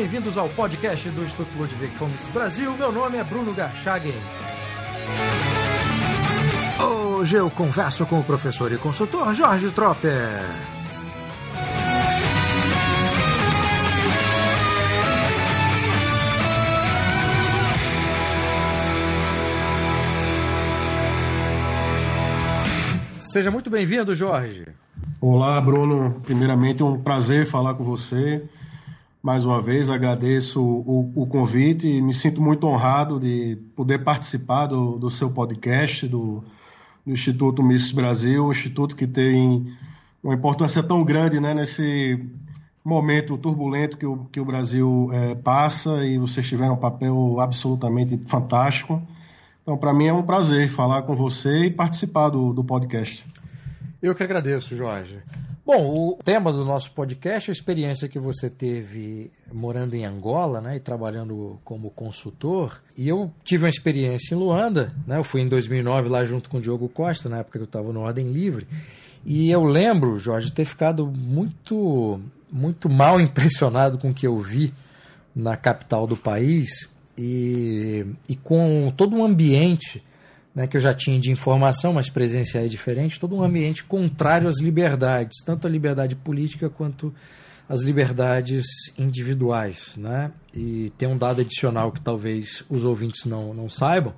bem-vindos ao podcast do Instituto Ludwig Fomes Brasil. Meu nome é Bruno Garchagen. Hoje eu converso com o professor e consultor Jorge Tropper. Seja muito bem-vindo, Jorge. Olá, Bruno. Primeiramente, um prazer falar com você. Mais uma vez, agradeço o, o convite e me sinto muito honrado de poder participar do, do seu podcast, do, do Instituto Miss Brasil, um instituto que tem uma importância tão grande né, nesse momento turbulento que o, que o Brasil é, passa e vocês tiveram um papel absolutamente fantástico. Então, para mim é um prazer falar com você e participar do, do podcast. Eu que agradeço, Jorge. Bom, o tema do nosso podcast é a experiência que você teve morando em Angola né, e trabalhando como consultor. E eu tive uma experiência em Luanda, né, eu fui em 2009 lá junto com o Diogo Costa, na época que eu estava no Ordem Livre. E eu lembro, Jorge, ter ficado muito, muito mal impressionado com o que eu vi na capital do país e, e com todo um ambiente né, que eu já tinha de informação, mas presencial é diferente, todo um ambiente contrário às liberdades, tanto a liberdade política quanto as liberdades individuais. Né? E tem um dado adicional que talvez os ouvintes não, não saibam.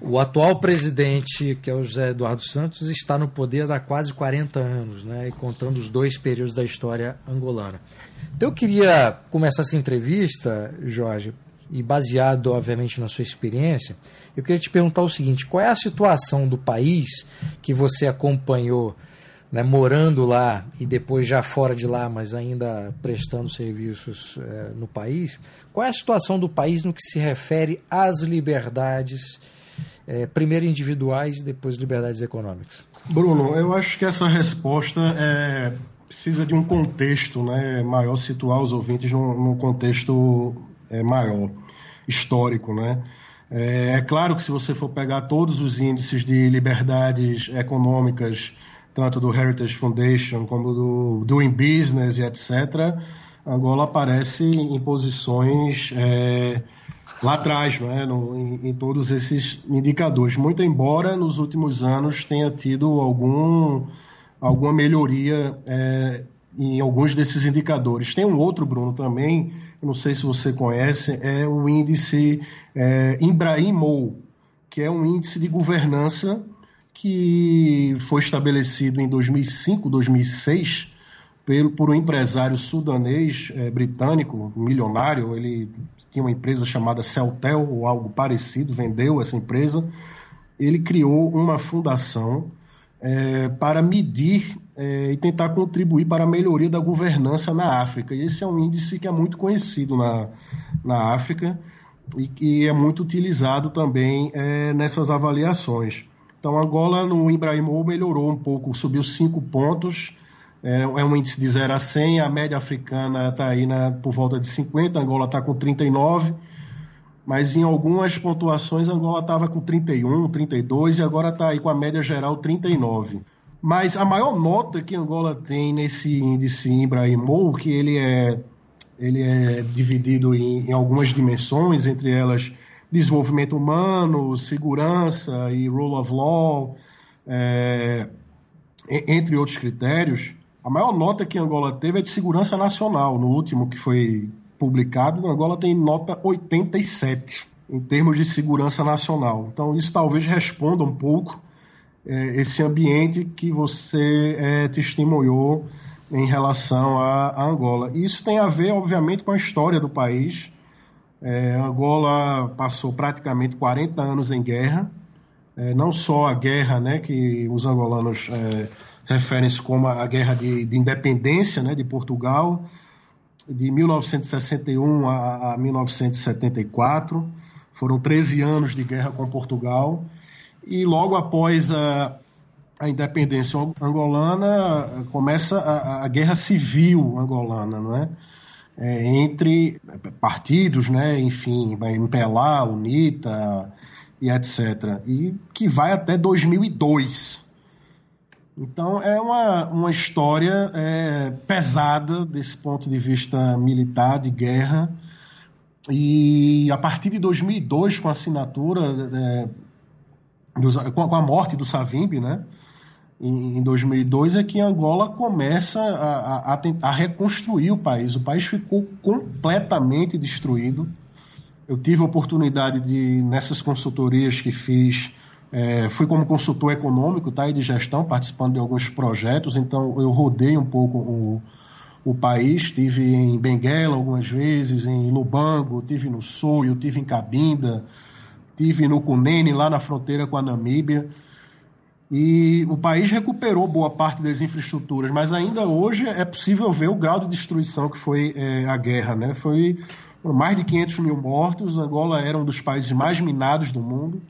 O atual presidente, que é o José Eduardo Santos, está no poder há quase 40 anos, né, contando os dois períodos da história angolana. Então eu queria começar essa entrevista, Jorge, e baseado, obviamente, na sua experiência, eu queria te perguntar o seguinte: qual é a situação do país que você acompanhou, né, morando lá e depois já fora de lá, mas ainda prestando serviços é, no país? Qual é a situação do país no que se refere às liberdades, é, primeiro individuais e depois liberdades econômicas? Bruno, eu acho que essa resposta é, precisa de um contexto né, maior, situar os ouvintes num, num contexto é, maior, histórico, né? É, é, claro que se você for pegar todos os índices de liberdades econômicas, tanto do Heritage Foundation como do Doing Business e etc., Angola aparece em posições é, lá atrás, não é? No, em, em, todos esses indicadores. Muito embora nos últimos anos tenha tido algum, alguma melhoria é, em alguns desses indicadores. Tem um outro, Bruno, também, não sei se você conhece, é o índice é, Ibrahimou, que é um índice de governança que foi estabelecido em 2005, 2006, pelo, por um empresário sudanês é, britânico, milionário. Ele tinha uma empresa chamada Celtel ou algo parecido, vendeu essa empresa. Ele criou uma fundação é, para medir é, e tentar contribuir para a melhoria da governança na África. E esse é um índice que é muito conhecido na, na África e que é muito utilizado também é, nessas avaliações. Então, Angola no Ibrahimou melhorou um pouco, subiu 5 pontos, é, é, um índice de 0 a 100, a média africana está aí na, por volta de 50, Angola está com 39, mas em algumas pontuações Angola estava com 31, 32 e agora está aí com a média geral 39. Mas a maior nota que Angola tem nesse índice Ibrahimou, que ele é, ele é dividido em, em algumas dimensões, entre elas desenvolvimento humano, segurança e rule of law, é, entre outros critérios, a maior nota que Angola teve é de segurança nacional. No último que foi publicado, Angola tem nota 87 em termos de segurança nacional. Então, isso talvez responda um pouco é, esse ambiente que você é, testemunhou em relação a, Angola. Isso tem a ver, obviamente, com a história do país. É, Angola passou praticamente 40 anos em guerra, é, não só a guerra né, que os angolanos é, referem-se como a guerra de, de independência né, de Portugal, de 1961 a, a 1974. Foram 13 anos de guerra com Portugal e logo após a, a independência angolana começa a, a, guerra civil angolana, não é? é entre partidos, né? Enfim, MPLA, UNITA e etc. E que vai até 2002. Então é uma, uma história é, pesada desse ponto de vista militar, de guerra, E a partir de 2002, com a assinatura, é, dos, com a morte do Savimbi, né? Em, 2002 é que Angola começa a, a, a, reconstruir o país. O país ficou completamente destruído. Eu tive a oportunidade de, nessas consultorias que fiz, é, fui como consultor econômico tá, e de gestão, participando de alguns projetos, então eu rodei um pouco o, o país. Estive em Benguela algumas vezes, em Lubango, tive no Soio, tive em Cabinda, tive no Cunene, lá na fronteira com a Namíbia. E o país recuperou boa parte das infraestruturas, mas ainda hoje é possível ver o grau de destruição que foi é, a guerra. Né? Foi mais de 500 mil mortos. Angola era um dos países mais minados do mundo.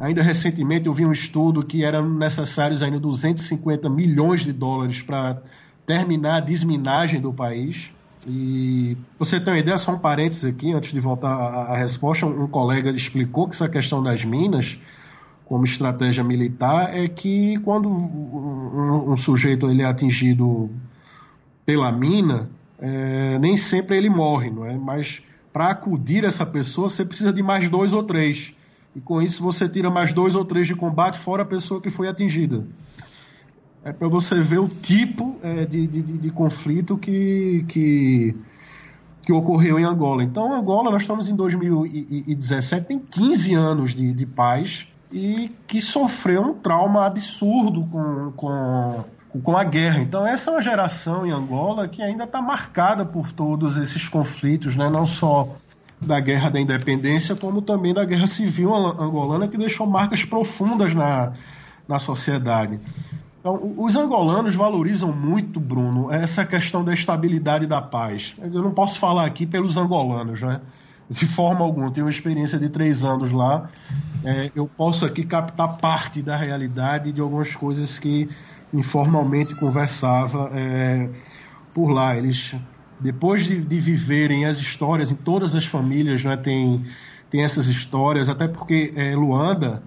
Ainda recentemente eu vi um estudo que eram necessários ainda 250 milhões de dólares para terminar a desminagem do país. E você tem uma ideia, só um parênteses aqui, antes de voltar à, resposta, um colega explicou que essa questão das minas, como estratégia militar, é que quando um, um sujeito ele é atingido pela mina, é, nem sempre ele morre, não é? Mas para acudir essa pessoa, você precisa de mais dois ou três. E com isso você tira mais dois ou três de combate, fora a pessoa que foi atingida é para você ver o tipo é, de, de, de, conflito que, que, que, ocorreu em Angola. Então, Angola, nós estamos em 2017, tem 15 anos de, de paz e que sofreu um trauma absurdo com, com, com a guerra. Então, essa é uma geração em Angola que ainda está marcada por todos esses conflitos, né? não só da guerra da independência, como também da guerra civil angolana, que deixou marcas profundas na, na sociedade. Então, os angolanos valorizam muito, Bruno, essa questão da estabilidade e da paz. Eu não posso falar aqui pelos angolanos, né? De forma alguma. Tenho uma experiência de três anos lá. É, eu posso aqui captar parte da realidade de algumas coisas que informalmente conversava é, por lá. Eles, depois de, de, viverem as histórias, em todas as famílias né, tem, tem essas histórias, até porque é, Luanda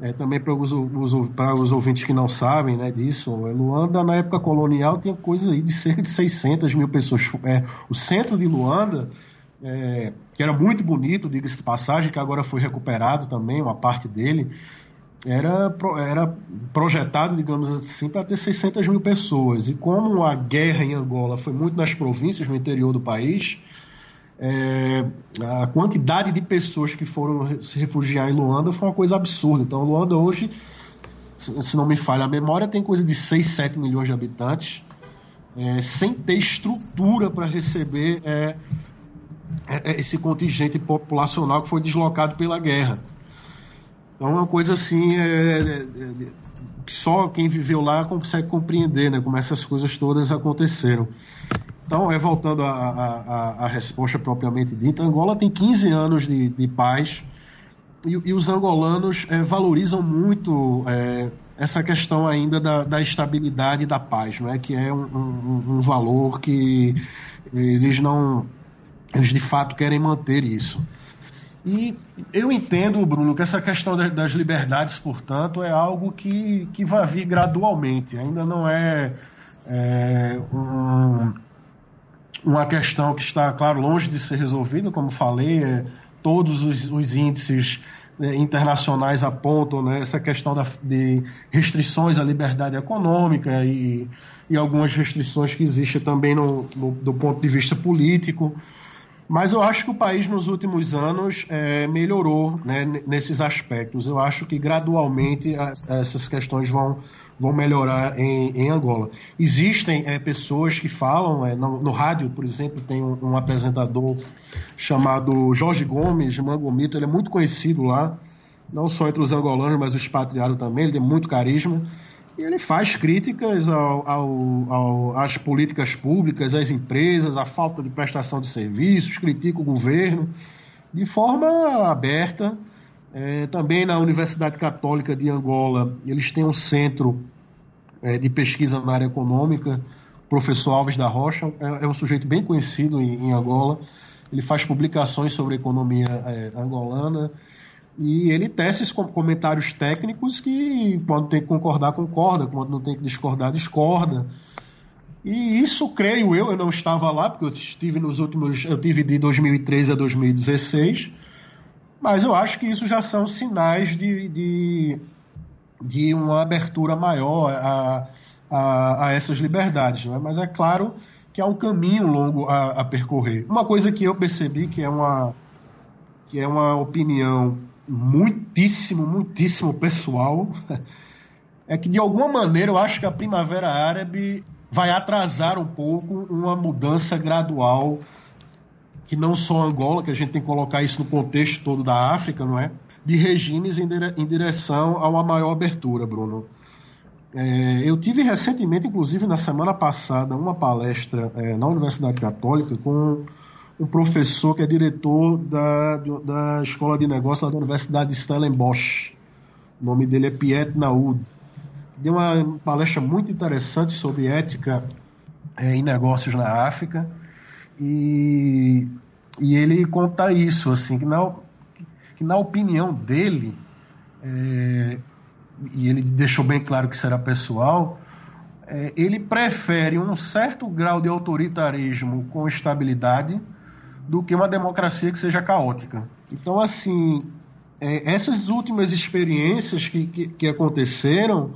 é, também para os, os, os ouvintes que não sabem né, disso, é, Luanda, na época colonial, tinha coisa aí de cerca de 600 mil pessoas. É, o centro de Luanda, é, que era muito bonito, diga-se de passagem, que agora foi recuperado também, uma parte dele, era, era projetado, digamos assim, para ter 600 mil pessoas. E como a guerra em Angola foi muito nas províncias, no interior do país, é, a quantidade de pessoas que foram se refugiar em Luanda foi uma coisa absurda. Então, Luanda hoje, se não me falha a memória, tem coisa de 6, 7 milhões de habitantes, é, sem ter estrutura para receber é, é, esse contingente populacional que foi deslocado pela guerra. Então, é uma coisa assim é, que só quem viveu lá consegue compreender né, como essas coisas todas aconteceram. Então, é, voltando à resposta propriamente dita, Angola tem 15 anos de, de paz e, e, os angolanos é, valorizam muito é, essa questão ainda da, da, estabilidade e da paz, não é? que é um, um, um, valor que eles não. Eles de fato querem manter isso. E eu entendo, Bruno, que essa questão das liberdades, portanto, é algo que, que vai vir gradualmente. Ainda não é, é um uma questão que está, claro, longe de ser resolvida, como falei, é, todos os, os índices né, internacionais apontam né, essa questão da, de restrições à liberdade econômica e, e algumas restrições que existem também no, no, do ponto de vista político. Mas eu acho que o país nos últimos anos é, melhorou né, nesses aspectos. Eu acho que gradualmente as, essas questões vão, vão melhorar em, em Angola. Existem é, pessoas que falam, é, no, no, rádio, por exemplo, tem um, um, apresentador chamado Jorge Gomes, Mangomito, ele é muito conhecido lá, não só entre os angolanos, mas os expatriados também, ele tem muito carisma. E ele faz críticas ao, ao, ao, às políticas públicas, às empresas, à falta de prestação de serviços, critica o governo de forma aberta é, também na Universidade Católica de Angola, eles têm um centro é, de pesquisa na área econômica. O professor Alves da Rocha é, é um sujeito bem conhecido em, em, Angola. Ele faz publicações sobre a economia é, angolana e ele tece esses comentários técnicos que quando tem que concordar, concorda, quando não tem que discordar, discorda. E isso, creio eu, eu não estava lá, porque eu estive nos últimos. Eu tive de 2013 a 2016, mas eu acho que isso já são sinais de, de, de uma abertura maior a, a, a essas liberdades. Né? Mas é claro que há um caminho longo a, a percorrer. Uma coisa que eu percebi que é uma, que é uma opinião muitíssimo, muitíssimo pessoal, é que de alguma maneira eu acho que a Primavera Árabe vai atrasar um pouco uma mudança gradual que não só Angola, que a gente tem que colocar isso no contexto todo da África, não é? De regimes em, dire em direção a uma maior abertura, Bruno. É, eu tive recentemente, inclusive na semana passada, uma palestra é, na Universidade Católica com um professor que é diretor da, da Escola de Negócios da Universidade de Stellenbosch. O nome dele é Piet Naud deu uma palestra muito interessante sobre ética é, em negócios na África e, e ele conta isso assim que na, que na opinião dele é, e ele deixou bem claro que será pessoal é, ele prefere um certo grau de autoritarismo com estabilidade do que uma democracia que seja caótica então assim é, essas últimas experiências que, que, que aconteceram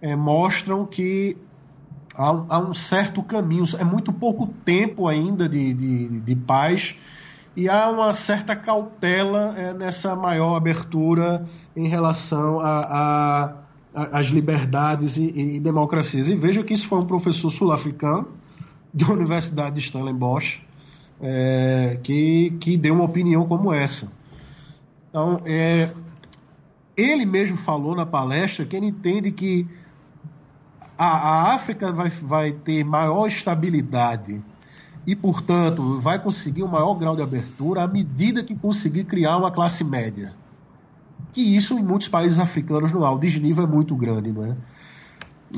é, mostram que há, há, um certo caminho, é muito pouco tempo ainda de, de, de paz e há uma certa cautela é, nessa maior abertura em relação às liberdades e, e, democracias. E veja que isso foi um professor sul-africano da Universidade de Stellenbosch é, que, que deu uma opinião como essa. Então, é, ele mesmo falou na palestra que ele entende que a, a África vai, vai ter maior estabilidade e, portanto, vai conseguir um maior grau de abertura à medida que conseguir criar uma classe média. Que isso em muitos países africanos não há. O desnível é muito grande, não é?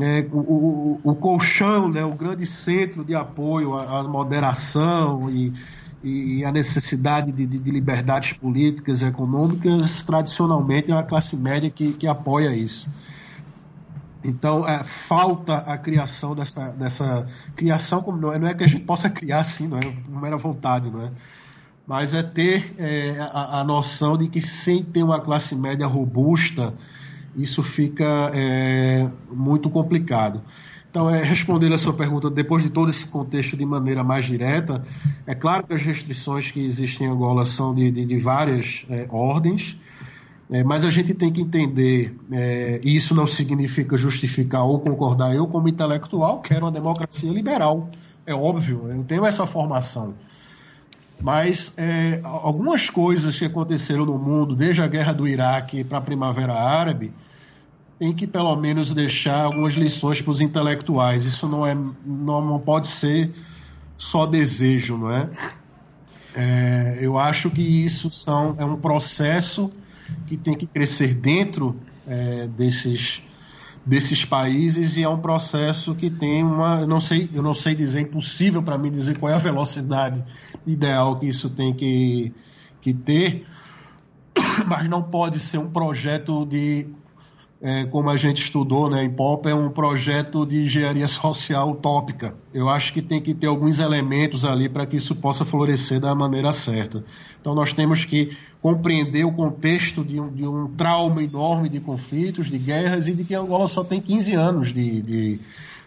É, o, o, o, colchão, né, o grande centro de apoio à, à moderação e, e, a necessidade de, de, de, liberdades políticas e econômicas, tradicionalmente é a classe média que, que apoia isso. Então, é, falta a criação dessa, dessa criação, como não é, não é que a gente possa criar assim, não é uma mera vontade, não é? Mas é ter é, a, a, noção de que sem ter uma classe média robusta, isso fica é, muito complicado. Então, é, respondendo a sua pergunta, depois de todo esse contexto de maneira mais direta, é claro que as restrições que existem em Angola são de, de, de várias é, ordens, é, mas a gente tem que entender, é, e isso não significa justificar ou concordar, eu, como intelectual, quero uma democracia liberal. É óbvio, eu tenho essa formação. Mas é, algumas coisas que aconteceram no mundo, desde a guerra do Iraque para a Primavera Árabe, tem que pelo menos deixar algumas lições para os intelectuais. Isso não, é, não pode ser só desejo, não é? é eu acho que isso são, é um processo que tem que crescer dentro é, desses desses países e é um processo que tem uma eu não sei eu não sei dizer impossível para mim dizer qual é a velocidade ideal que isso tem que que ter mas não pode ser um projeto de é, como a gente estudou né, em POP, é um projeto de engenharia social utópica. Eu acho que tem que ter alguns elementos ali para que isso possa florescer da maneira certa. Então, nós temos que compreender o contexto de um, de um trauma enorme de conflitos, de guerras e de que Angola só tem 15 anos de, de,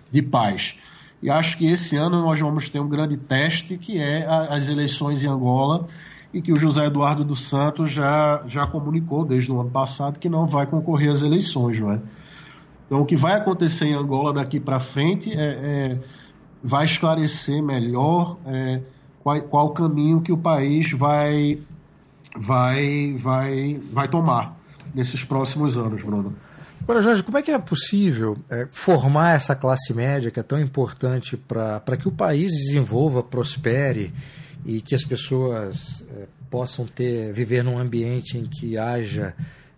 de paz. E acho que esse ano nós vamos ter um grande teste, que é a, as eleições em Angola e que o José Eduardo dos Santos já, já comunicou desde o ano passado que não vai concorrer às eleições, não é? Então, o que vai acontecer em Angola daqui para frente é, é, vai esclarecer melhor é, qual, qual caminho que o país vai, vai, vai, vai tomar nesses próximos anos, Bruno. Agora, Jorge, como é que é possível é, formar essa classe média que é tão importante para que o país desenvolva, prospere e que as pessoas é, possam ter viver num ambiente em que haja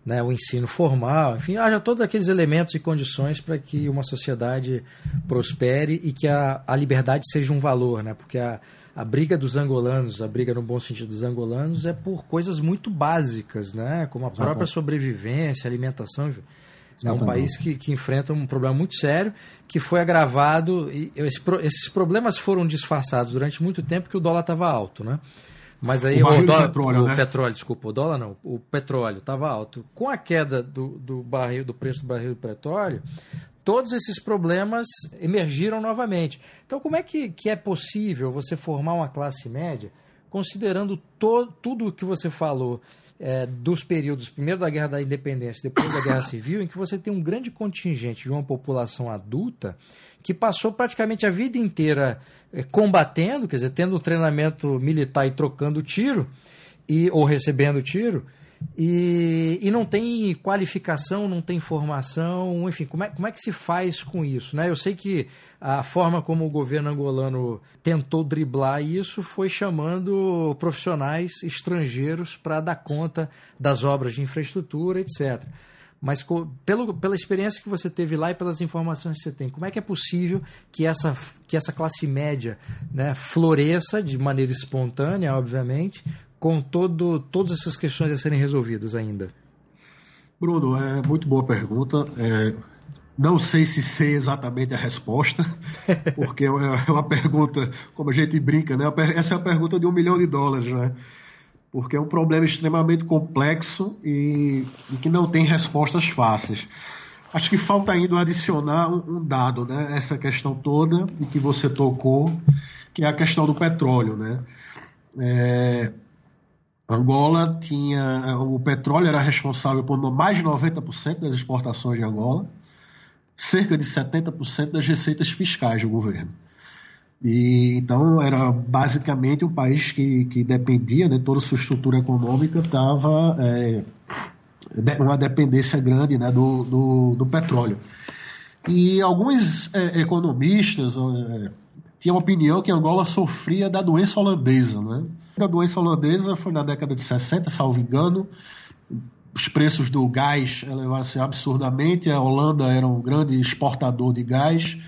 né, o ensino formal, enfim, haja todos aqueles elementos e condições para que uma sociedade prospere e que a, a liberdade seja um valor, né? Porque a, a briga dos angolanos, a briga no bom sentido dos angolanos, é por coisas muito básicas, né? Como a própria sobrevivência, alimentação. É um país que, que enfrenta um problema muito sério, que foi agravado. E esse, esses problemas foram disfarçados durante muito tempo que o dólar estava alto, né? Mas aí o, o, dólar, petróleo, o né? petróleo, desculpa, o dólar não, o petróleo estava alto. Com a queda do, do barril, do preço do barril do petróleo, todos esses problemas emergiram novamente. Então, como é que, que é possível você formar uma classe média, considerando to, tudo o que você falou é, dos períodos, primeiro da Guerra da Independência, depois da Guerra Civil, em que você tem um grande contingente de uma população adulta que passou praticamente a vida inteira eh, combatendo, quer dizer, tendo treinamento militar e trocando tiro, e, ou recebendo tiro, e, e não tem qualificação, não tem formação, enfim, como é, como é que se faz com isso? Né? Eu sei que a forma como o governo angolano tentou driblar isso foi chamando profissionais estrangeiros para dar conta das obras de infraestrutura, etc. Mas pelo, pela experiência que você teve lá e pelas informações que você tem, como é que é possível que essa, que essa classe média né, floresça de maneira espontânea, obviamente, com todo, todas essas questões a serem resolvidas ainda? Bruno, é muito boa pergunta. É, não sei se sei exatamente a resposta, porque é uma pergunta, como a gente brinca, né? Essa é a pergunta de um milhão de dólares, né? porque é um problema extremamente complexo e, e que não tem respostas fáceis. Acho que falta ainda adicionar um, um dado, né? Essa questão toda e que você tocou, que é a questão do petróleo, né? É, Angola tinha. O petróleo era responsável por mais de 90% das exportações de Angola, cerca de 70% das receitas fiscais do governo. E, então era basicamente um país que, que dependia, né, toda a sua estrutura econômica estava é, uma dependência grande né, do, do, do petróleo. E alguns é, economistas é, tinham a opinião que Angola sofria da doença holandesa. Né? A doença holandesa foi na década de 60, salvo engano. Os preços do gás elevaram-se absurdamente. A Holanda era um grande exportador de gás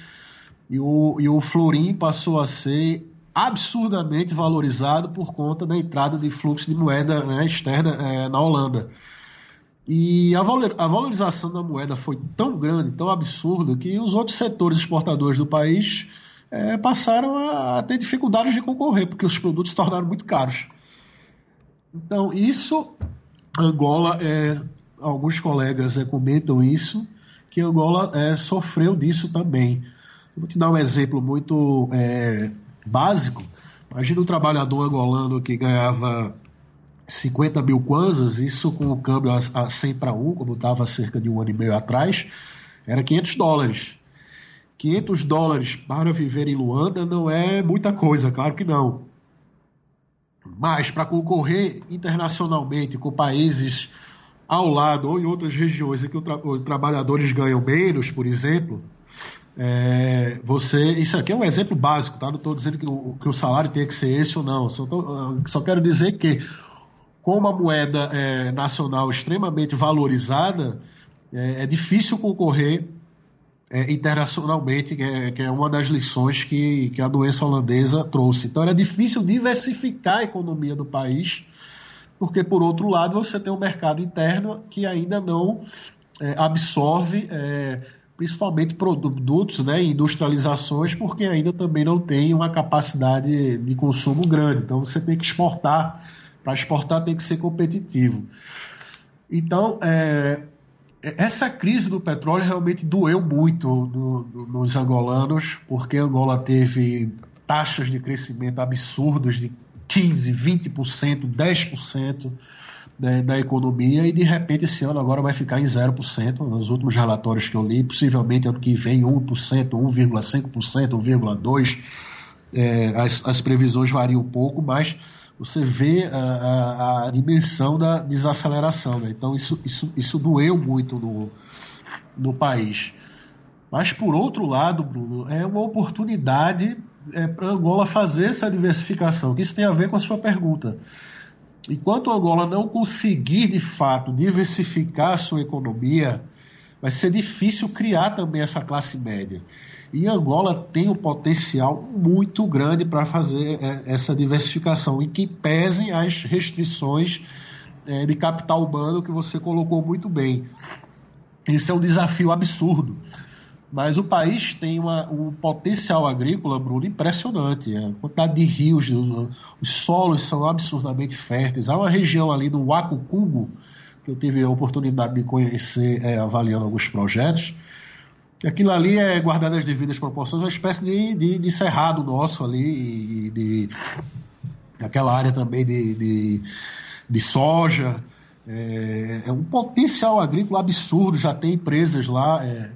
e o, e o florim passou a ser absurdamente valorizado por conta da entrada de fluxo de moeda né, externa é, na Holanda. E a valorização da moeda foi tão grande, tão absurda, que os outros setores exportadores do país é, passaram a, a, ter dificuldades de concorrer, porque os produtos se tornaram muito caros. Então, isso, Angola, é, alguns colegas é, comentam isso, que Angola é, sofreu disso também. Vou te dar um exemplo muito é, básico. Imagina um trabalhador angolano que ganhava 50 mil kwanzas, isso com o câmbio a 100 para 1, como estava cerca de um ano e meio atrás, era 500 dólares. 500 dólares para viver em Luanda não é muita coisa, claro que não. Mas para concorrer internacionalmente com países ao lado ou em outras regiões em que os trabalhadores ganham menos, por exemplo, é, você, isso aqui é um exemplo básico, tá? Não estou dizendo que o, que o salário tem que ser esse ou não. Só, tô, só quero dizer que, com uma moeda é, nacional extremamente valorizada, é, é difícil concorrer é, internacionalmente, que é, que é, uma das lições que, que a doença holandesa trouxe. Então, era difícil diversificar a economia do país, porque, por outro lado, você tem um mercado interno que ainda não é, absorve é, principalmente produtos né, industrializações, porque ainda também não tem uma capacidade de consumo grande. Então você tem que exportar. Para exportar tem que ser competitivo. Então, é, essa crise do petróleo realmente doeu muito no, no, nos angolanos, porque Angola teve taxas de crescimento absurdas de 15%, 20%, 10% da, da, economia e de repente esse ano agora vai ficar em 0%, nos últimos relatórios que eu li, possivelmente ano que vem 1%, 1,5%, 1,2%, é, as, as previsões variam um pouco, mas você vê a, a, a dimensão da desaceleração, né? então isso, isso, isso doeu muito no, no país. Mas por outro lado, Bruno, é uma oportunidade é, para Angola fazer essa diversificação, que isso tem a ver com a sua pergunta enquanto Angola não conseguir de fato diversificar a sua economia, vai ser difícil criar também essa classe média. E Angola tem um potencial muito grande para fazer é, essa diversificação, e que pesem as restrições é, de capital humano que você colocou muito bem. Esse é um desafio absurdo. Mas o país tem uma, um potencial agrícola, Bruno, impressionante. A quantidade de rios, os solos são absurdamente férteis. Há uma região ali do Wacucungo, que eu tive a oportunidade de conhecer é, avaliando alguns projetos. Aquilo ali é, guardado as devidas proporções, uma espécie de, de, de cerrado nosso ali, de, aquela área também de, de, de soja. É, é, um potencial agrícola absurdo, já tem empresas lá. É,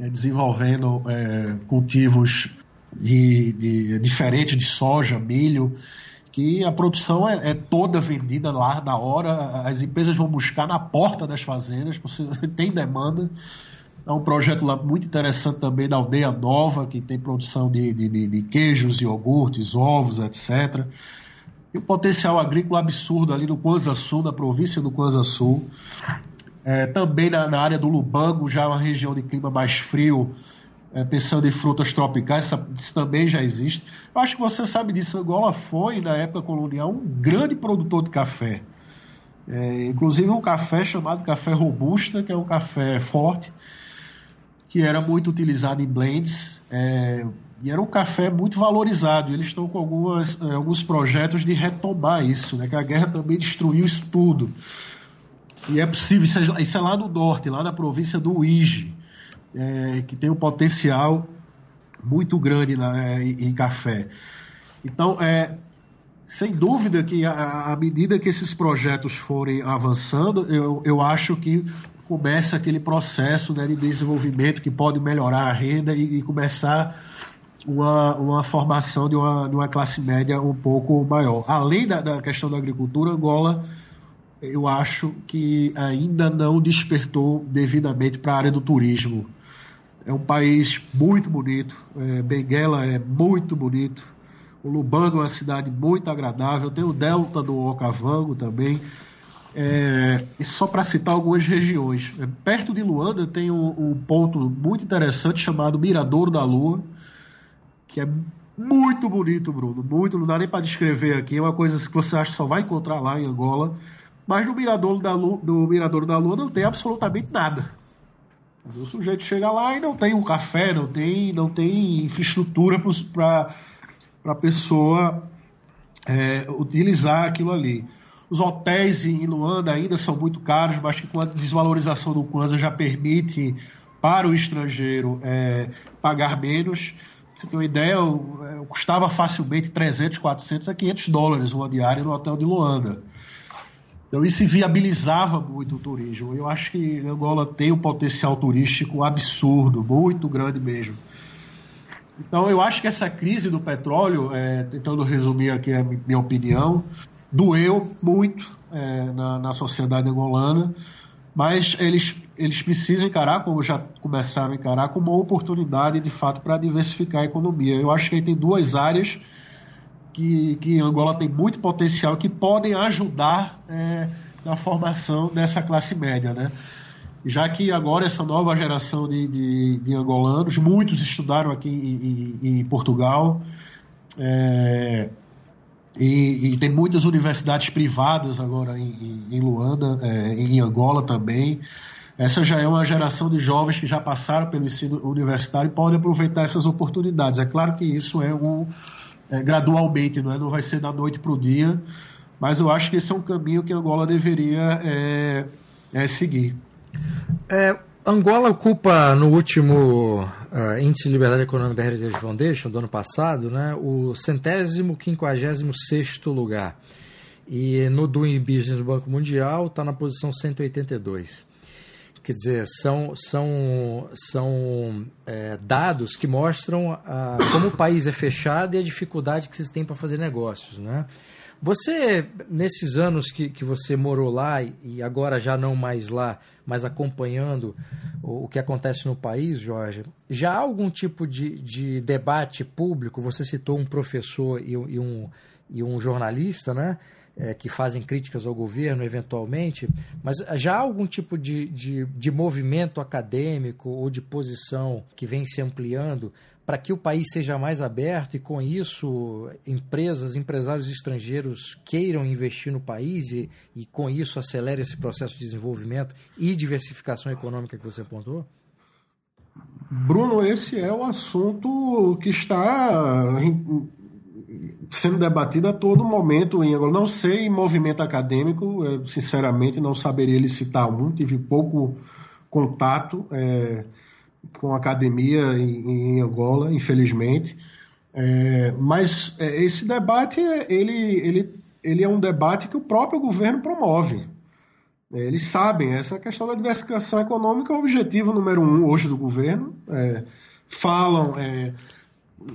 é, desenvolvendo é, cultivos de, de, diferentes de soja, milho, que a produção é, é, toda vendida lá na hora, as empresas vão buscar na porta das fazendas, tem demanda. É um projeto lá muito interessante também da Aldeia Nova, que tem produção de, de, de queijos, iogurtes, ovos, etc. E um potencial agrícola absurdo ali no Kwanza Sul, na província do Kwanza Sul. É, também na, na, área do Lubango, já uma região de clima mais frio, é, pensando em frutas tropicais, isso, também já existe. Eu acho que você sabe disso. Angola foi, na época colonial, um grande produtor de café. É, inclusive um café chamado café robusta, que é um café forte, que era muito utilizado em blends. É, e era um café muito valorizado. Eles estão com algumas, é, alguns projetos de retomar isso, né? que a guerra também destruiu isso tudo. E é possível, isso é, isso é lá no norte, lá na província do Uíge, é, que tem um potencial muito grande na, é, em café. Então, é, sem dúvida que à medida que esses projetos forem avançando, eu, eu acho que começa aquele processo né, de desenvolvimento que pode melhorar a renda e, e começar uma, uma formação de uma, de uma classe média um pouco maior. Além da, da questão da agricultura, Angola eu acho que ainda não despertou devidamente para a área do turismo. É um país muito bonito, é, Benguela é muito bonito, o Lubango é uma cidade muito agradável, tem o delta do Okavango também. É, e só para citar algumas regiões, é, perto de Luanda tem um, um, ponto muito interessante chamado Miradouro da Lua, que é muito bonito, Bruno. Muito, não dá nem para descrever aqui. É uma coisa que você acha que só vai encontrar lá em Angola. Mas no Mirador da Lua, no Mirador da Lua não tem absolutamente nada. O sujeito chega lá e não tem um café, não tem, não tem infraestrutura para a pessoa é, utilizar aquilo ali. Os hotéis em Luanda ainda são muito caros, mas com a desvalorização do Kwanza já permite para o estrangeiro é, pagar menos. Você tem uma ideia, eu, eu custava facilmente 300, 400 a 500 dólares uma diária no hotel de Luanda. Então isso viabilizava muito o turismo. Eu acho que Angola tem um potencial turístico absurdo, muito grande mesmo. Então eu acho que essa crise do petróleo, é, tentando resumir aqui a minha opinião, doeu muito é, na, na sociedade angolana, mas eles, eles precisam encarar, como já começaram a encarar, como uma oportunidade de fato para diversificar a economia. Eu acho que aí tem duas áreas que, que Angola tem muito potencial que podem ajudar é, na formação dessa classe média, né? Já que agora essa nova geração de, de, de angolanos, muitos estudaram aqui em, em, em Portugal, é, e, e, tem muitas universidades privadas agora em, em Luanda, é, em Angola também. Essa já é uma geração de jovens que já passaram pelo ensino universitário e podem aproveitar essas oportunidades. É claro que isso é um, é, gradualmente, não, é? não vai ser da noite para o dia, mas eu acho que esse é um caminho que Angola deveria é, é seguir. É, Angola ocupa no último uh, Índice de Liberdade Econômica da Heritage Foundation do ano passado né, o centésimo quinquagésimo sexto lugar. E no Doing Business do Banco Mundial está na posição 182. Quer dizer, são, são, são é, dados que mostram a, como o país é fechado e a dificuldade que vocês têm para fazer negócios. Né? Você, nesses anos que, que você morou lá e agora já não mais lá, mas acompanhando o, o que acontece no país, Jorge, já há algum tipo de, de debate público? Você citou um professor e, e um, e um jornalista, né? É, que fazem críticas ao governo, eventualmente, mas já há algum tipo de, de, de movimento acadêmico ou de posição que vem se ampliando para que o país seja mais aberto e, com isso, empresas, empresários estrangeiros queiram investir no país e, e com isso, acelere esse processo de desenvolvimento e diversificação econômica que você apontou? Bruno, esse é o assunto que está sendo debatido a todo momento em Angola. Não sei em movimento acadêmico, eu, sinceramente não saberia licitar um, tive pouco contato é, com a academia em, em Angola, infelizmente. É, mas é, esse debate ele, ele, ele é um debate que o próprio governo promove. Eles sabem, essa questão da diversificação econômica é o objetivo número um hoje do governo. Falam,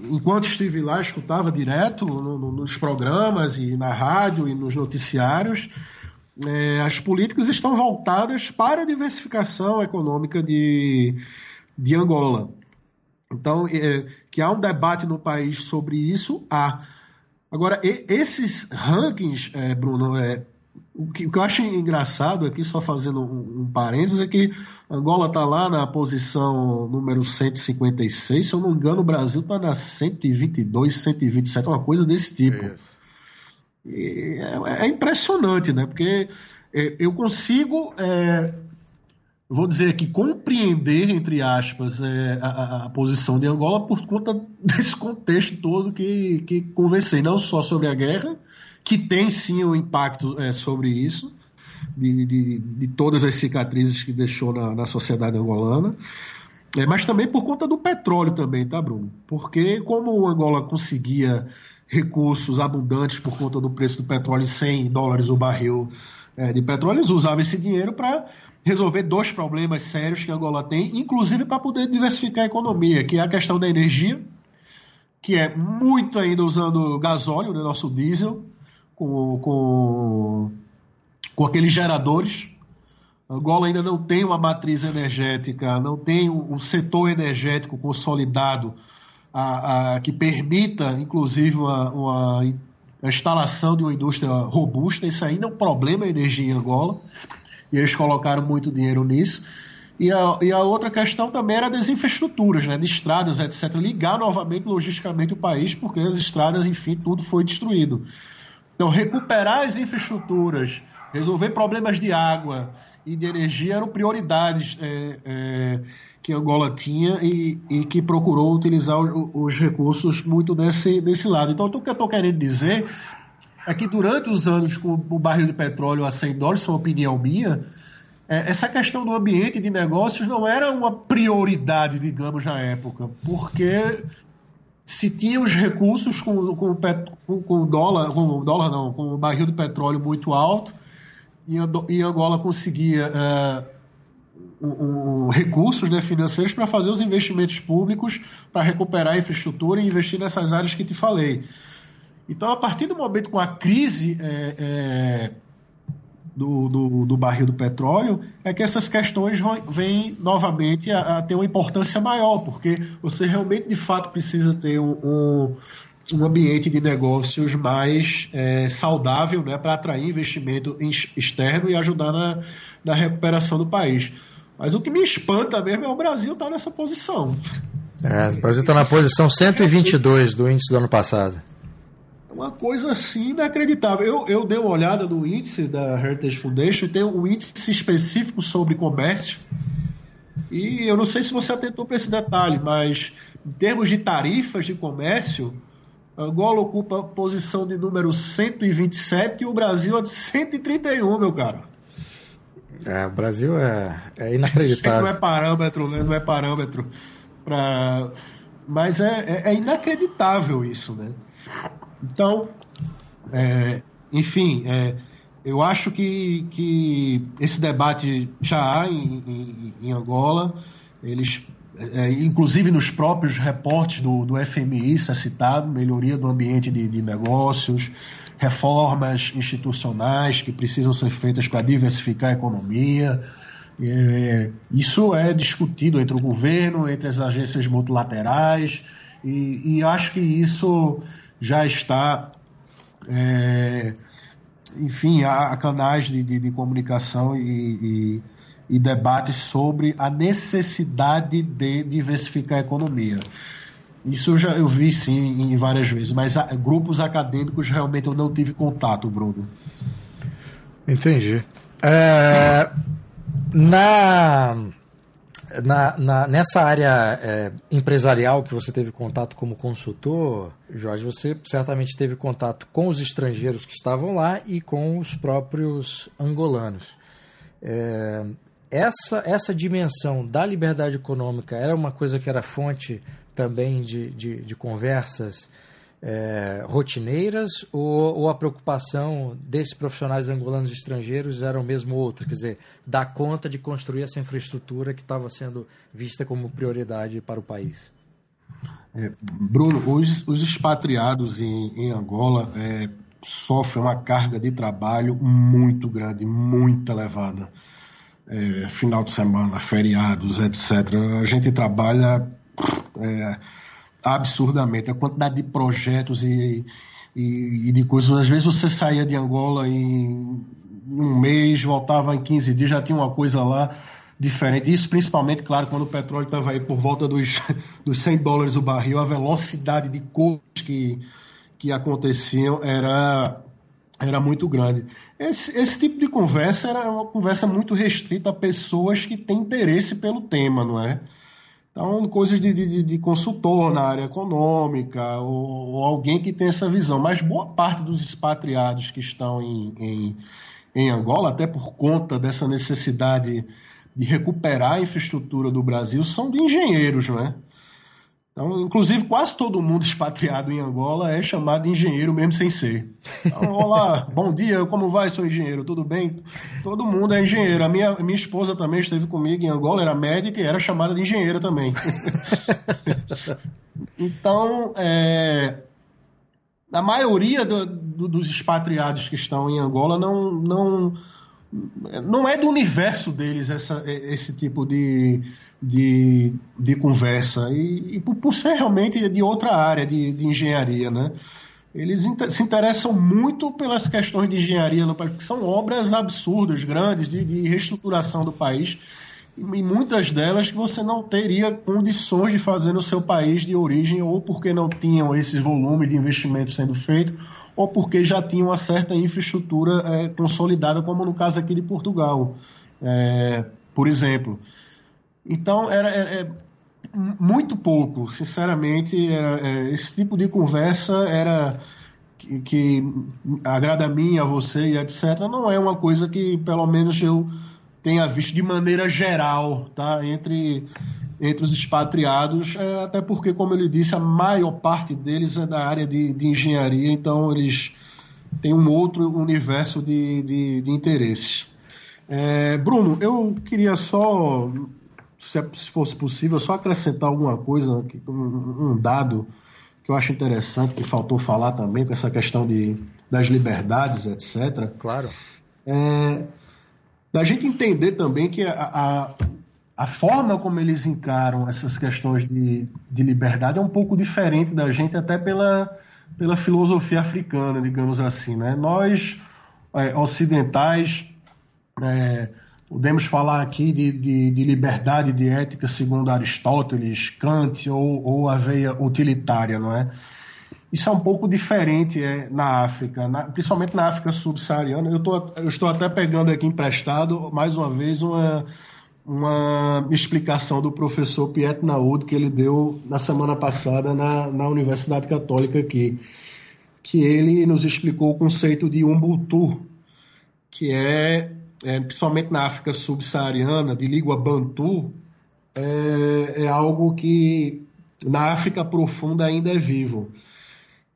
enquanto estive lá, escutava direto no, no, nos programas e na rádio e nos noticiários, é, as políticas estão voltadas para a diversificação econômica de, de Angola. Então, é, que há um debate no país sobre isso, há. Agora, e, esses rankings, é, Bruno, é, o que, o que, eu acho engraçado aqui, só fazendo um, um parênteses, é que Angola está lá na posição número 156, se eu não me engano, o Brasil está na 122, 127, uma coisa desse tipo. É, é, impressionante, né? Porque é, eu consigo, é, vou dizer aqui, compreender, entre aspas, é, a, a, posição de Angola por conta desse contexto todo que, que conversei, não só sobre a guerra, que tem sim um impacto é, sobre isso, de, de, de, todas as cicatrizes que deixou na, na sociedade angolana, é, mas também por conta do petróleo também, tá, Bruno? Porque como Angola conseguia recursos abundantes por conta do preço do petróleo 100 dólares o barril é, de petróleo, eles usavam esse dinheiro para resolver dois problemas sérios que Angola tem, inclusive para poder diversificar a economia, que é a questão da energia, que é muito ainda usando gasóleo, né, nosso diesel, com, com, com aqueles geradores. Angola ainda não tem uma matriz energética, não tem um, setor energético consolidado a, a, que permita, inclusive, uma, uma a instalação de uma indústria robusta. Isso ainda é um problema a energia em Angola, e eles colocaram muito dinheiro nisso. E a, e a outra questão também era das infraestruturas, né, de estradas, etc. Ligar novamente logisticamente o país, porque as estradas, enfim, tudo foi destruído. Então, recuperar as infraestruturas, resolver problemas de água e de energia eram prioridades é, é, que Angola tinha e, e que procurou utilizar os, os, recursos muito nesse, nesse lado. Então, o que eu estou querendo dizer é que durante os anos com o barril de petróleo a 100 dólares, isso é uma opinião minha, é, essa questão do ambiente de negócios não era uma prioridade, digamos, na época, porque se tinha os recursos com, com, com, com o dólar, com o dólar não, com o barril de petróleo muito alto, e, e Angola conseguia é, um, um, recursos né, financeiros para fazer os investimentos públicos, para recuperar a infraestrutura e investir nessas áreas que te falei. Então, a partir do momento com a crise é, é, do, do, do, barril do petróleo, é que essas questões vão, vêm novamente a, a, ter uma importância maior, porque você realmente, de fato, precisa ter um, um, um ambiente de negócios mais é, saudável né, para atrair investimento externo e ajudar na, na recuperação do país. Mas o que me espanta mesmo é o Brasil estar tá nessa posição. É, o Brasil está na posição 122 do índice do ano passado uma coisa assim inacreditável. Eu, eu dei uma olhada no índice da Heritage Foundation, tem um índice específico sobre comércio. E eu não sei se você atentou para esse detalhe, mas em termos de tarifas de comércio, Angola ocupa a posição de número 127 e o Brasil a de 131, meu cara. É, o Brasil é, é inacreditável. não é parâmetro, né? não é parâmetro para. Mas é, é, é inacreditável isso, né? Então, é, enfim, é, eu acho que, que esse debate já há em, em, em Angola, eles, é, inclusive nos próprios reportes do, do FMI, isso é citado, melhoria do ambiente de, de negócios, reformas institucionais que precisam ser feitas para diversificar a economia. É, isso é discutido entre o governo, entre as agências multilaterais, e, e acho que isso já está, é, enfim, há canais de, de, de comunicação e, e, e, sobre a necessidade de diversificar a economia. Isso eu já eu vi sim em várias vezes, mas grupos acadêmicos realmente eu não tive contato, Bruno. Entendi. É, na, na, na, nessa área é, empresarial que você teve contato como consultor, Jorge, você certamente teve contato com os estrangeiros que estavam lá e com os próprios angolanos. É, essa, essa dimensão da liberdade econômica era uma coisa que era fonte também de, de, de conversas é, rotineiras ou, ou, a preocupação desses profissionais angolanos estrangeiros eram mesmo outras? Quer dizer, dar conta de construir essa infraestrutura que estava sendo vista como prioridade para o país? É, Bruno, os, os expatriados em, em Angola é, sofrem uma carga de trabalho muito grande, muito elevada. É, final de semana, feriados, etc. A gente trabalha é, absurdamente. A quantidade de projetos e, e, e, de coisas. Às vezes você saía de Angola em um mês, voltava em 15 dias, já tinha uma coisa lá diferente. Isso principalmente, claro, quando o petróleo estava aí por volta dos, dos 100 dólares o barril, a velocidade de coisas que, que aconteciam era, era muito grande. Esse, esse tipo de conversa era uma conversa muito restrita a pessoas que têm interesse pelo tema, não é? Então, coisas de, de, de consultor na área econômica, ou, ou, alguém que tem essa visão. Mas boa parte dos expatriados que estão em, em, em Angola, até por conta dessa necessidade de recuperar a infraestrutura do Brasil, são de engenheiros, não é? Então, inclusive, quase todo mundo expatriado em Angola é chamado de engenheiro, mesmo sem ser. Então, olá, bom dia, como vai, sou engenheiro? Tudo bem? Todo mundo é engenheiro. A minha, minha esposa também esteve comigo em Angola, era médica e era chamada de engenheira também. então, é, a maioria do, do, dos expatriados que estão em Angola não, não, não é do universo deles essa, esse tipo de de, de conversa e, e por, por, ser realmente de outra área de, de engenharia, né? Eles inter, se interessam muito pelas questões de engenharia no país, porque são obras absurdas, grandes, de, de reestruturação do país, e muitas delas que você não teria condições de fazer no seu país de origem, ou porque não tinham esses volumes de investimento sendo feito, ou porque já tinham uma certa infraestrutura é, consolidada, como no caso aqui de Portugal. É, por exemplo, então, era, era é, muito pouco, sinceramente. Era, é, esse tipo de conversa era que, que, agrada a mim, a você e etc. Não é uma coisa que, pelo menos, eu tenha visto de maneira geral, tá? Entre, entre os expatriados, é, até porque, como ele disse, a maior parte deles é da área de, de engenharia, então eles têm um outro universo de, de, de interesses. É, Bruno, eu queria só é, se fosse possível, só acrescentar alguma coisa, um dado que eu acho interessante, que faltou falar também, com essa questão de, das liberdades, etc. Claro. É, da gente entender também que a, a, a, forma como eles encaram essas questões de, de liberdade é um pouco diferente da gente, até pela, pela filosofia africana, digamos assim. Né? Nós, é, ocidentais, é, Podemos falar aqui de, de, de, liberdade de ética segundo Aristóteles, Kant ou, ou a veia utilitária, não é? Isso é um pouco diferente é, na África, na, principalmente na África subsaariana. Eu, eu estou até pegando aqui emprestado, mais uma vez, uma, uma explicação do professor Piet Naud que ele deu na semana passada na, na Universidade Católica aqui, que ele nos explicou o conceito de Ubuntu, que é é, principalmente na África subsaariana, de língua bantu, é, é, algo que na África profunda ainda é vivo.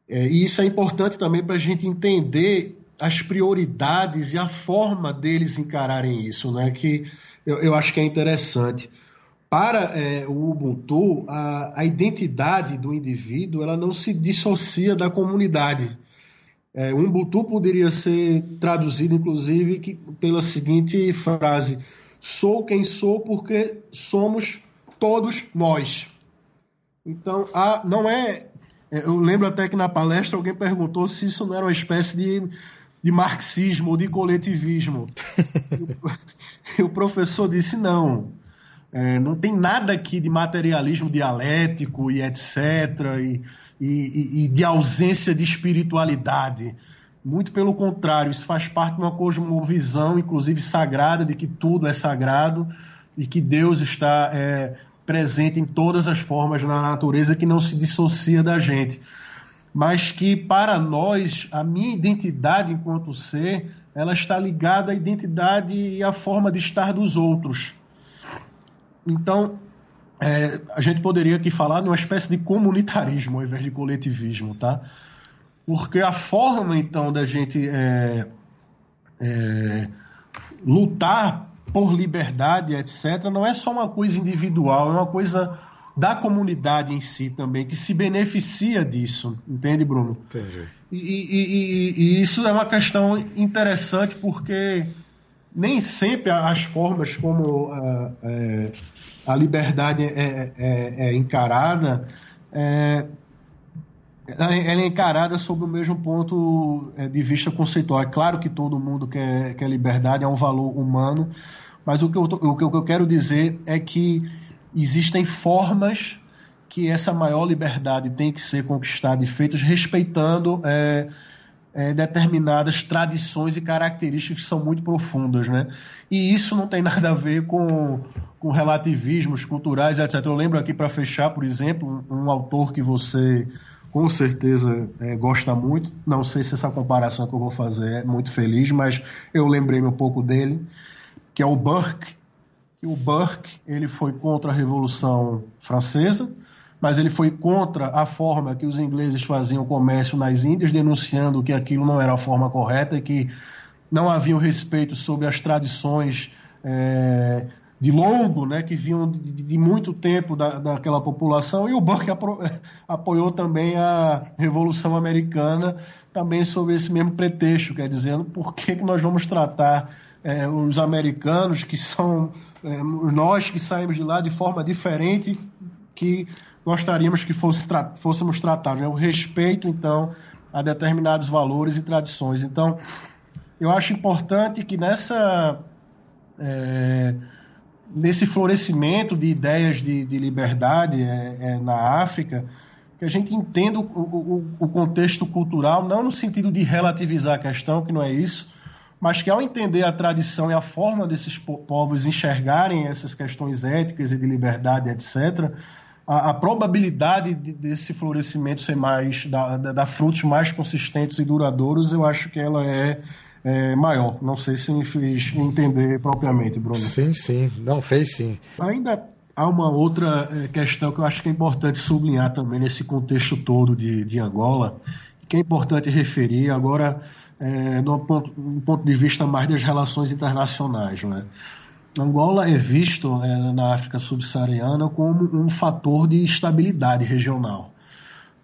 É, e isso é importante também para a gente entender as prioridades e a forma deles encararem isso, né? que eu, eu acho que é interessante. Para é, o Ubuntu, a, a identidade do indivíduo ela não se dissocia da comunidade é, o Ubuntu poderia ser traduzido, inclusive, que, pela seguinte frase: Sou quem sou porque somos todos nós. Então, a, não é, é. Eu lembro até que na palestra alguém perguntou se isso não era uma espécie de, de marxismo ou de coletivismo. e o professor disse: não. É, não tem nada aqui de materialismo dialético e etc. E, e, e de ausência de espiritualidade. Muito pelo contrário, isso faz parte de uma cosmovisão, inclusive sagrada, de que tudo é sagrado e que Deus está é, presente em todas as formas na natureza que não se dissocia da gente. Mas que para nós, a minha identidade enquanto ser, ela está ligada à identidade e à forma de estar dos outros. Então, é, a gente poderia aqui falar de uma espécie de comunitarismo ao invés de coletivismo, tá? Porque a forma, então, da gente é, é, lutar por liberdade, etc., não é só uma coisa individual, é uma coisa da comunidade em si também, que se beneficia disso, entende, Bruno? Entendi. E, e, e, e isso é uma questão interessante porque nem sempre as formas como uh, é, a liberdade é, é, é encarada, é, ela é encarada sob o mesmo ponto é, de vista conceitual. É claro que todo mundo quer, quer liberdade, é um valor humano, mas o que, eu, o que eu quero dizer é que existem formas que essa maior liberdade tem que ser conquistada e feitas respeitando é, é, determinadas tradições e características que são muito profundas, né? E isso não tem nada a ver com, com relativismos culturais, etc. Eu lembro aqui para fechar, por exemplo, um, autor que você com certeza é, gosta muito. Não sei se essa comparação que eu vou fazer é muito feliz, mas eu lembrei um pouco dele, que é o Burke. O Burke ele foi contra a Revolução Francesa mas ele foi contra a forma que os ingleses faziam comércio nas Índias, denunciando que aquilo não era a forma correta e que não havia respeito sobre as tradições é, de longo, né, que vinham de, de muito tempo da, daquela população, e o Burke apro, apoiou também a Revolução Americana, também sobre esse mesmo pretexto, quer dizendo, por que, que nós vamos tratar é, os americanos, que são é, nós que saímos de lá de forma diferente que gostaríamos que fosse, fôssemos tratados. Né? O respeito, então, a determinados valores e tradições. Então, eu acho importante que nessa. É, nesse florescimento de ideias de, de liberdade é, é, na África, que a gente entenda o, o, o, contexto cultural, não no sentido de relativizar a questão, que não é isso, mas que ao entender a tradição e a forma desses povos enxergarem essas questões éticas e de liberdade, etc., a, a probabilidade de, desse florescimento ser mais, dar da, da frutos mais consistentes e duradouros, eu acho que ela é, é, maior. Não sei se me fiz entender propriamente, Bruno. Sim, sim. Não, fez sim. Ainda há uma outra é, questão que eu acho que é importante sublinhar também nesse contexto todo de, de Angola, que é importante referir agora é, do ponto, do ponto de vista mais das relações internacionais. Né? Angola é visto é, na África subsaariana como um fator de estabilidade regional.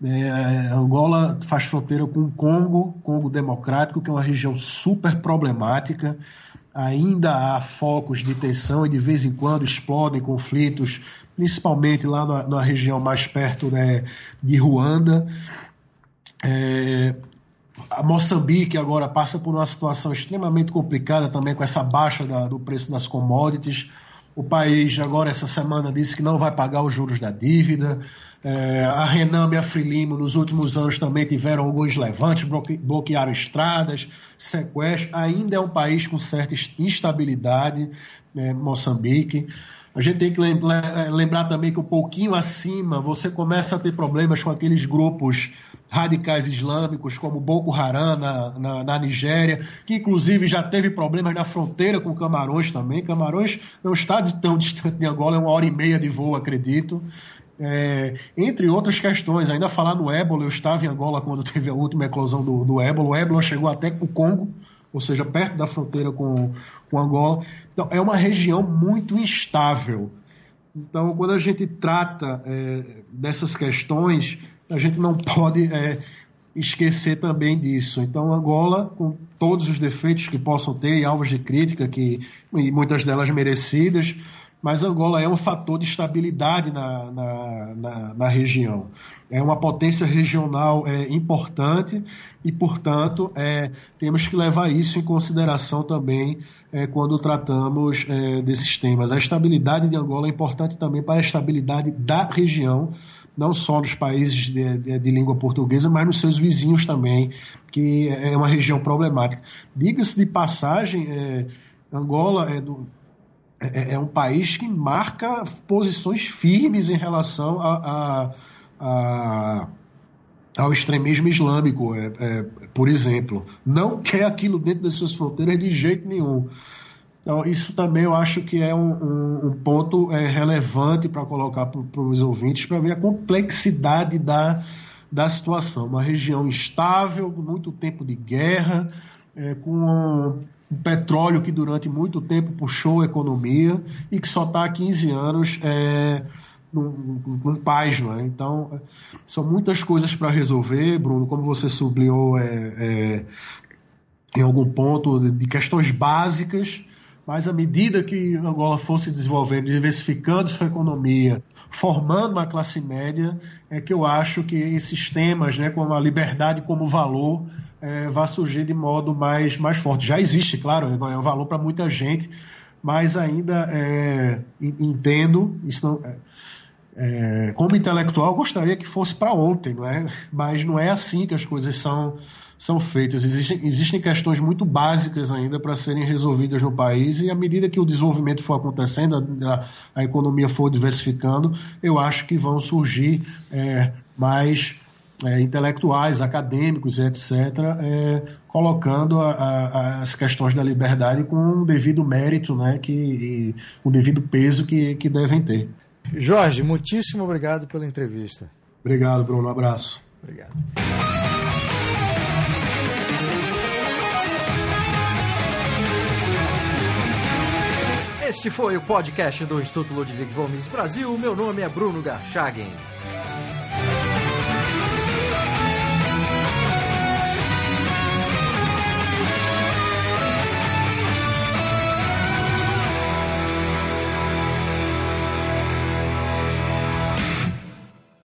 É, Angola faz fronteira com o Congo, Congo Democrático, que é uma região super problemática. Ainda há focos de tensão e de vez em quando explodem conflitos, principalmente lá na, na região mais perto né, de Ruanda. É, a Moçambique agora passa por uma situação extremamente complicada também com essa baixa da, do preço das commodities. O país agora essa semana disse que não vai pagar os juros da dívida. É, a Renam e a Frelimo nos últimos anos também tiveram alguns levantes, bloquearam estradas, sequestros. Ainda é um país com certa instabilidade, né, Moçambique. A gente tem que lembrar também que um pouquinho acima você começa a ter problemas com aqueles grupos radicais islâmicos, como Boko Haram na, na, na, Nigéria, que inclusive já teve problemas na fronteira com Camarões também. Camarões não está tão distante de Angola, é uma hora e meia de voo, acredito. É, entre outras questões, ainda falar no ébola, eu estava em Angola quando teve a última eclosão do, do ébola. O ébola chegou até o Congo, ou seja, perto da fronteira com, com Angola. Então, é uma região muito instável. Então, quando a gente trata é, dessas questões, a gente não pode é, esquecer também disso. Então, Angola, com todos os defeitos que possam ter e alvos de crítica, que, e muitas delas merecidas, mas Angola é um fator de estabilidade na, na, na, na região. é uma potência regional é, importante e, portanto, é, temos que levar isso em consideração também é, quando tratamos é, desses temas. A estabilidade de Angola é importante também para a estabilidade da região, não só nos países de, de, de língua portuguesa, mas nos seus vizinhos também, que é uma região problemática. Diga-se de passagem, é, Angola é do é, é, um país que marca posições firmes em relação a, a, a, ao extremismo islâmico, é, é, por exemplo. Não quer aquilo dentro das suas fronteiras de jeito nenhum. Então, isso também eu acho que é um, um, um ponto é, relevante para colocar para os ouvintes, para ver a complexidade da, da situação. Uma região instável, muito tempo de guerra, é, com um petróleo que durante muito tempo puxou a economia e que só está há 15 anos é, num, num paz. É? Então, são muitas coisas para resolver, Bruno, como você sublinhou é, é, em algum ponto, de, de questões básicas, mas à medida que Angola fosse desenvolvendo, diversificando sua economia, formando uma classe média, é que eu acho que esses temas, né, como a liberdade como valor, é, vai surgir de modo mais, mais forte. Já existe, claro, é um valor para muita gente, mas ainda é, entendo, isso não, é, é como intelectual, gostaria que fosse para ontem, não é? mas não é assim que as coisas são, são feitas. Existem, existem questões muito básicas ainda para serem resolvidas no país, e à medida que o desenvolvimento for acontecendo, a, a economia for diversificando, eu acho que vão surgir é, mais é, intelectuais, acadêmicos, etc., é, colocando a, a, as questões da liberdade com o devido mérito, né, que, o devido peso que, que devem ter. Jorge, muitíssimo obrigado pela entrevista. Obrigado, Bruno. Um abraço. Obrigado. Este foi o podcast do Instituto Ludwig Gomes Brasil. Meu nome é Bruno Garchagen.